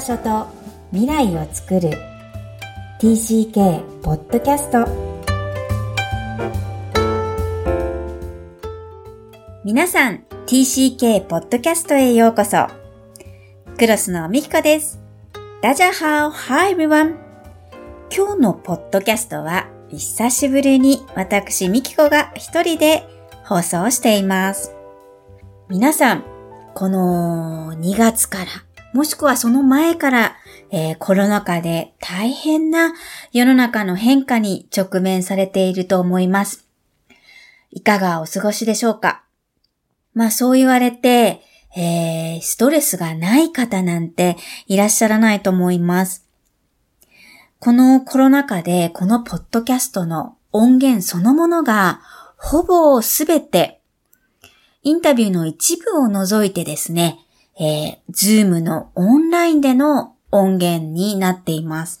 場所と未来を作る。TCK ポッドキャスト皆さん TCK ポッドキャストへようこそ。クロスのミキコです。ダジャハオ。ハイブワン今日のポッドキャストは久しぶりに私ミキコが一人で放送しています。皆さんこの2月からもしくはその前から、えー、コロナ禍で大変な世の中の変化に直面されていると思います。いかがお過ごしでしょうか？まあそう言われて、えー、ストレスがない方なんていらっしゃらないと思います。このコロナ禍でこのポッドキャストの音源そのものがほぼすべてインタビューの一部を除いてですね、えー、ズームのオンラインでの音源になっています。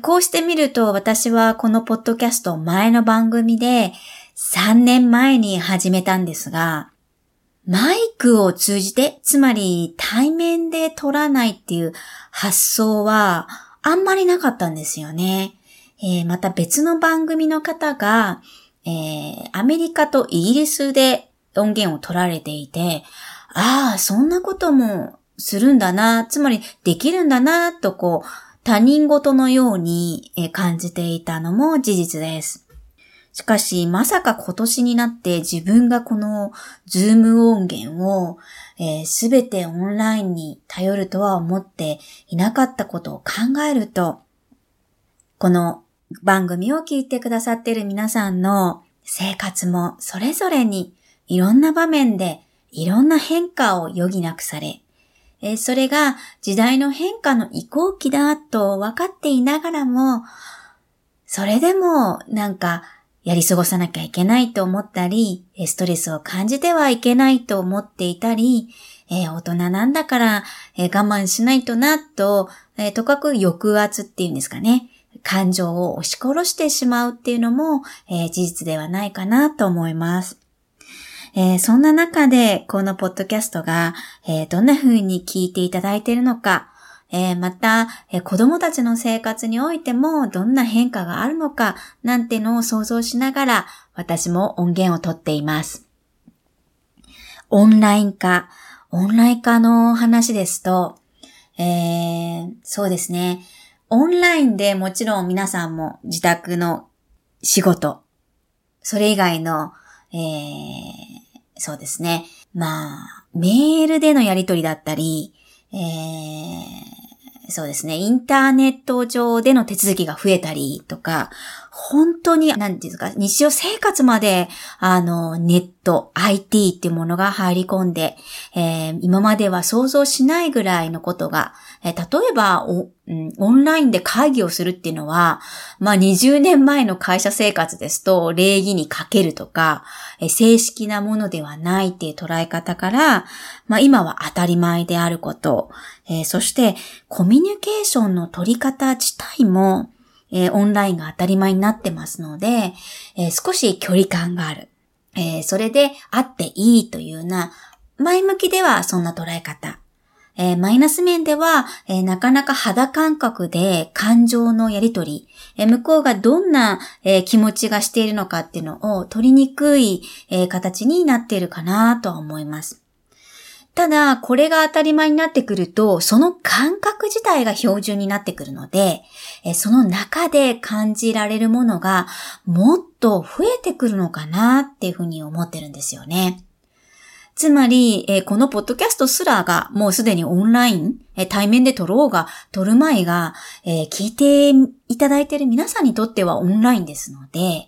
こうしてみると私はこのポッドキャスト前の番組で3年前に始めたんですが、マイクを通じて、つまり対面で撮らないっていう発想はあんまりなかったんですよね。えー、また別の番組の方が、えー、アメリカとイギリスで音源を取られていて、ああ、そんなこともするんだな、つまりできるんだな、とこう、他人事のように感じていたのも事実です。しかし、まさか今年になって自分がこのズーム音源をすべ、えー、てオンラインに頼るとは思っていなかったことを考えると、この番組を聞いてくださっている皆さんの生活もそれぞれにいろんな場面でいろんな変化を余儀なくされ、えそれが時代の変化の移行期だと分かっていながらも、それでもなんかやり過ごさなきゃいけないと思ったり、ストレスを感じてはいけないと思っていたり、え、大人なんだから、え、我慢しないとなと、え、とかく抑圧っていうんですかね。感情を押し殺してしまうっていうのも、え事実ではないかなと思います。えー、そんな中で、このポッドキャストが、えー、どんな風に聞いていただいているのか、えー、また、え子供たちの生活においてもどんな変化があるのか、なんてのを想像しながら、私も音源をとっています。オンライン化。オンライン化の話ですと、えー、そうですね。オンラインでもちろん皆さんも自宅の仕事、それ以外の、えー、そうですね。まあ、メールでのやりとりだったり、えー、そうですね。インターネット上での手続きが増えたりとか、本当に、なんていうか、日常生活まで、あの、ネット、IT っていうものが入り込んで、えー、今までは想像しないぐらいのことが、えー、例えば、オンラインで会議をするっていうのは、まあ20年前の会社生活ですと、礼儀にかけるとか、正式なものではないっていう捉え方から、まあ今は当たり前であること、えー、そしてコミュニケーションの取り方自体も、えー、オンラインが当たり前になってますので、えー、少し距離感がある。え、それであっていいというような、前向きではそんな捉え方。えー、マイナス面では、えー、なかなか肌感覚で感情のやりとり、えー、向こうがどんな、え気持ちがしているのかっていうのを取りにくい、え形になっているかなとは思います。ただ、これが当たり前になってくると、その感覚自体が標準になってくるので、その中で感じられるものがもっと増えてくるのかなっていうふうに思ってるんですよね。つまり、えこのポッドキャストすらがもうすでにオンライン、え対面で撮ろうが、撮る前が、え聞いていただいている皆さんにとってはオンラインですので、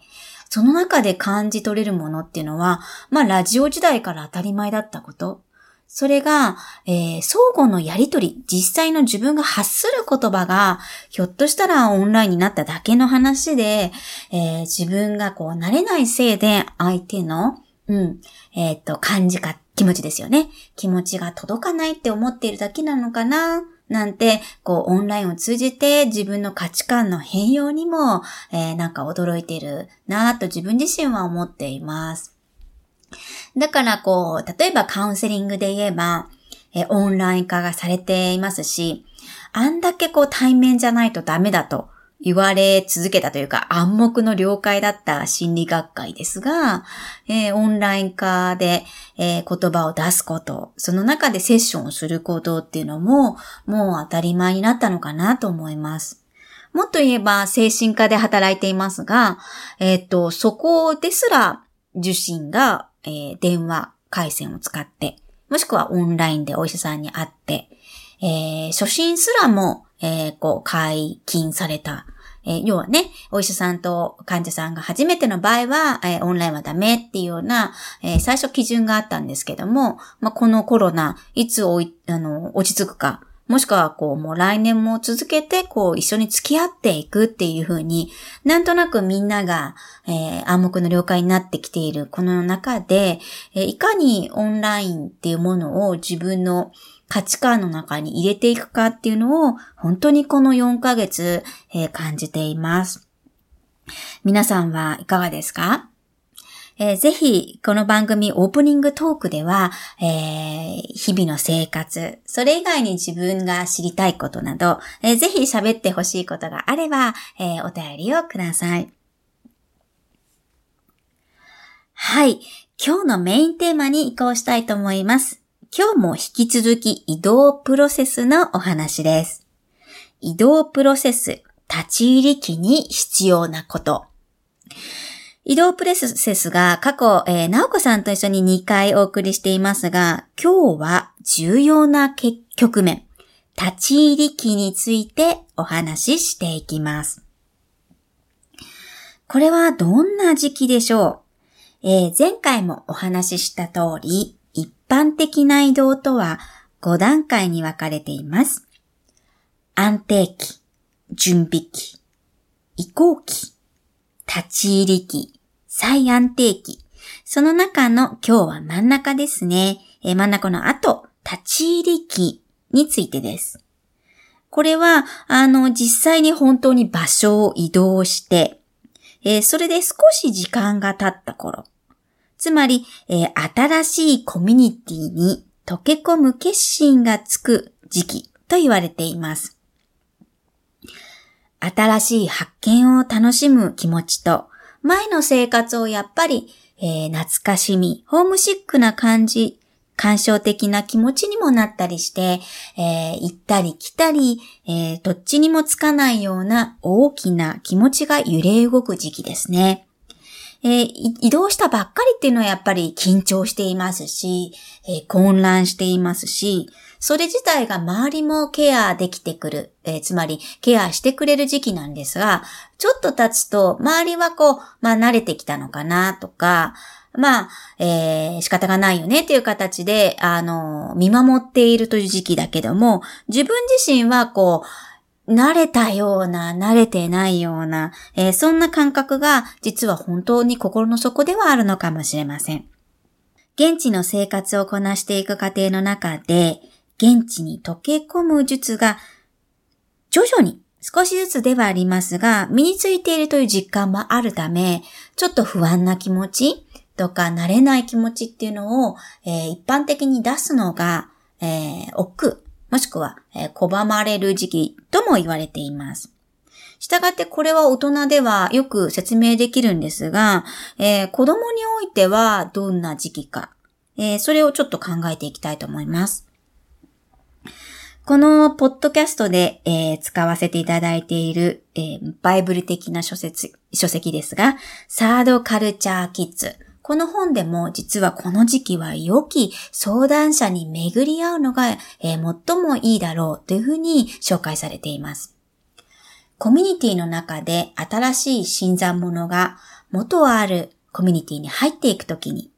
その中で感じ取れるものっていうのは、まあラジオ時代から当たり前だったこと。それが、えー、相互のやりとり、実際の自分が発する言葉が、ひょっとしたらオンラインになっただけの話で、えー、自分がこう慣れないせいで相手の、うん、えっ、ー、と、感じか、気持ちですよね。気持ちが届かないって思っているだけなのかな？なんて、こう、オンラインを通じて自分の価値観の変容にも、えー、なんか驚いてるなぁと自分自身は思っています。だからこう、例えばカウンセリングで言えば、えオンライン化がされていますし、あんだけこう対面じゃないとダメだと言われ続けたというか暗黙の了解だった心理学会ですが、えー、オンライン化で、えー、言葉を出すこと、その中でセッションをすることっていうのももう当たり前になったのかなと思います。もっと言えば精神科で働いていますが、えっ、と、そこですら受診が、え、電話回線を使って、もしくはオンラインでお医者さんに会って、え、初診すらも、えー、こう、解禁された。えー、要はね、お医者さんと患者さんが初めての場合は、えー、オンラインはダメっていうような、え、最初基準があったんですけども、まあ、このコロナ、いつおい、あの、落ち着くか、もしくは、こう、もう来年も続けて、こう、一緒に付き合っていくっていう風に、なんとなくみんなが、えー、暗黙の了解になってきているこの中で、えー、いかにオンラインっていうものを自分の価値観の中に入れていくかっていうのを、本当にこの4ヶ月、えー、感じています。皆さんはいかがですか？えー、ぜひ、この番組オープニングトークでは、えー、日々の生活、それ以外に自分が知りたいことなど、えー、ぜひ喋ってほしいことがあれば、えお便りをください。はい。今日のメインテーマに移行したいと思います。今日も引き続き移動プロセスのお話です。移動プロセス、立ち入り機に必要なこと。移動プレセスが過去、えー、なおこさんと一緒に2回お送りしていますが、今日は重要な局面、立ち入り期についてお話ししていきます。これはどんな時期でしょう、えー、前回もお話しした通り、般的な移動とは5段階に分かれています。安定期、準備期、移行期、立ち入り期、最安定期。その中の今日は真ん中ですね。え、真ん中の後、立ち入り期についてです。これは、あの、実際に本当に場所を移動して、えー、それで少し時間が経った頃。つまり、えー、新しいコミュニティに溶け込む決心がつく時期と言われています。新しい発見を楽しむ気持ちと、前の生活をやっぱり、えー、懐かしみ、ホームシックな感じ、感傷的な気持ちにもなったりして、えー、行ったり来たり、えー、どっちにもつかないような大きな気持ちが揺れ動く時期ですね。えー、移動したばっかりっていうのはやっぱり緊張していますし、え混乱していますし、それ自体が周りもケアできてくる、えー、つまりケアしてくれる時期なんですが、ちょっと経つと周りはこう、まあ慣れてきたのかなとか、まあ、えー、仕方がないよねっていう形で、あの、見守っているという時期だけども、自分自身はこう、慣れたような、慣れてないような、えー、そんな感覚が実は本当に心の底ではあるのかもしれません。現地の生活をこなしていく過程の中で、現地に溶け込む術が徐々に少しずつではありますが、身についているという実感もあるため、ちょっと不安な気持ちとか慣れない気持ちっていうのを、えー、一般的に出すのが、えー、億、もしくは、えー、拒まれる時期とも言われています。したがってこれは大人ではよく説明できるんですが、えー、子供においてはどんな時期か、えー、それをちょっと考えていきたいと思います。このポッドキャストで、えー、使わせていただいている、えー、バイブル的な書説書籍ですが、サードカルチャーキッズ。この本でも実はこの時期は良き相談者に巡り合うのが、え、最もいいだろうというふうに紹介されています。コミュニティの中で新しい新参者が元あるコミュニティに入っていくときに、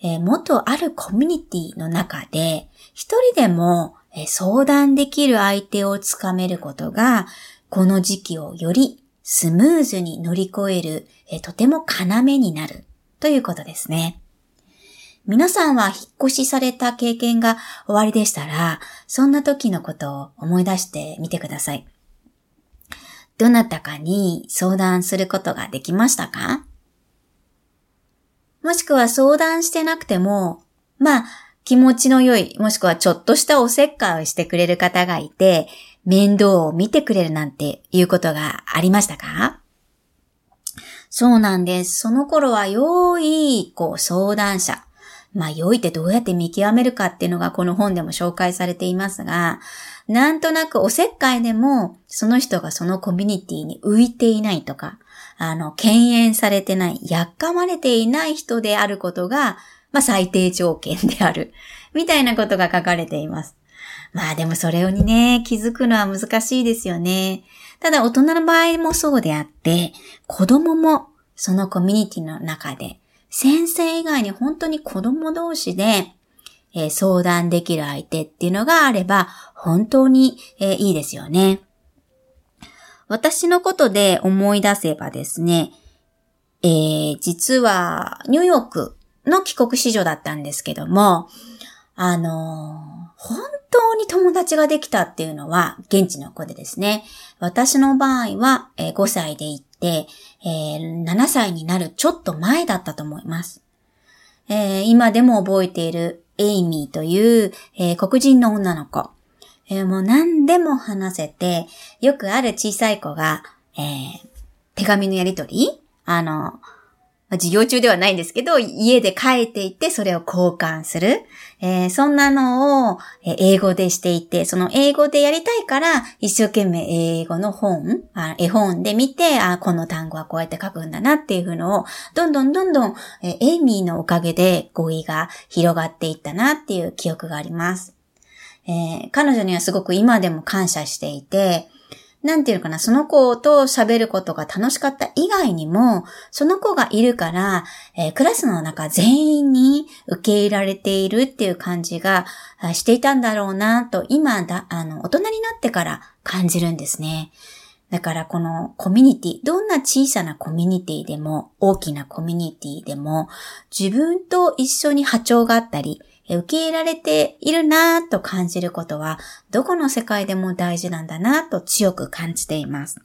え、元あるコミュニティの中で一人でも相談できる相手をつかめることが、この時期をよりスムーズに乗り越える、とても要になるということですね。皆さんは引っ越しされた経験が終わりでしたら、そんな時のことを思い出してみてください。どなたかに相談することができましたか？もしくは相談してなくても、まあ、気持ちの良い、もしくはちょっとしたおせっかいをしてくれる方がいて、面倒を見てくれるなんていうことがありましたか？そうなんです。その頃は良い、こう、相談者。まあ、良いってどうやって見極めるかっていうのがこの本でも紹介されていますが、なんとなくおせっかいでも、その人がそのコミュニティに浮いていないとか、あの、敬遠されてない、やっかまれていない人であることが、まあ、最低条件である。みたいなことが書かれています。まあでもそれにね、気づくのは難しいですよね。ただ大人の場合もそうであって、子供もそのコミュニティの中で、先生以外に本当に子供同士で、えー、相談できる相手っていうのがあれば、本当に、えー、いいですよね。私のことで思い出せばですね、えー、実はニューヨークの帰国子女だったんですけども、あの、本当に友達ができたっていうのは現地の子でですね、私の場合は、え5歳で行って、え、7歳になるちょっと前だったと思います。え、今でも覚えているエイミーという、え、黒人の女の子。え、もう何でも話せて、よくある小さい子が、え、手紙のやりとり？あの、授業中ではないんですけど、家で書いていて、それを交換する。えー、そんなのを英語でしていて、その英語でやりたいから、一生懸命英語の本、あ絵本で見て、あこの単語はこうやって書くんだなっていうのを、どんどんどんどん、えー、エイミーのおかげで語彙が広がっていったなっていう記憶があります。えー、彼女にはすごく今でも感謝していて、なんていうのかな、その子と喋ることが楽しかった以外にも、その子がいるから、えー、クラスの中全員に受け入れられているっていう感じがしていたんだろうなと、今だ、あの、大人になってから感じるんですね。だからこのコミュニティ、どんな小さなコミュニティでも、大きなコミュニティでも、自分と一緒に波長があったり、受け入れられているなぁと感じることは、どこの世界でも大事なんだなぁと強く感じています。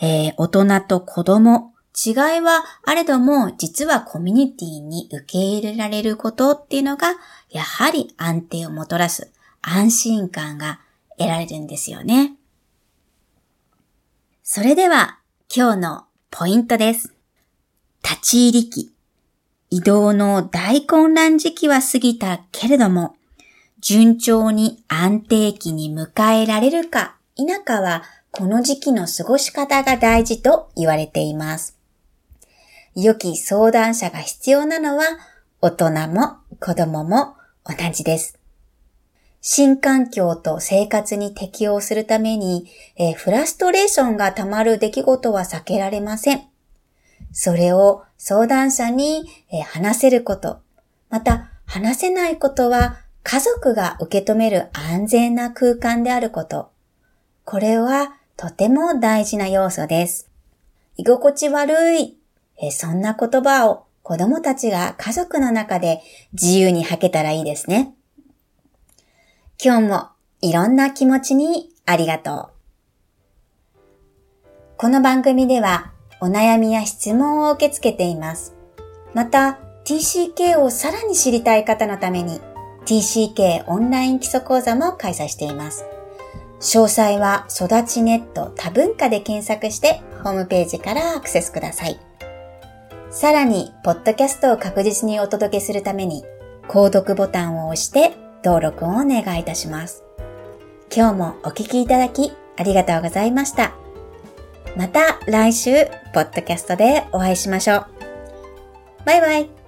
えー、大人と子供、違いはあれども、実はコミュニティに受け入れられることっていうのが、やはり安定をもたらす安心感が得られるんですよね。それでは、今日のポイントです。立ち入り期。移動の大混乱時期は過ぎたけれども、順調に安定期に迎えられるか否かは、この時期の過ごし方が大事と言われています。良き相談者が必要なのは、大人も子供も同じです。新環境と生活に適応するために、えフラストレーションが溜まる出来事は避けられません。それを相談者に話せること、また話せないことは家族が受け止める安全な空間であること。これはとても大事な要素です。居心地悪い。そんな言葉を子供たちが家族の中で自由に吐けたらいいですね。今日もいろんな気持ちにありがとう。この番組ではお悩みや質問を受け付けています。また、TCK をさらに知りたい方のために TCK オンライン基礎講座も開催しています。詳細は育ちネット多文化で検索してホームページからアクセスください。さらに、ポッドキャストを確実にお届けするために、購読ボタンを押して登録をお願いいたします。今日もお聞きいただきありがとうございました。また来週、ポッドキャストでお会いしましょう。バイバイ。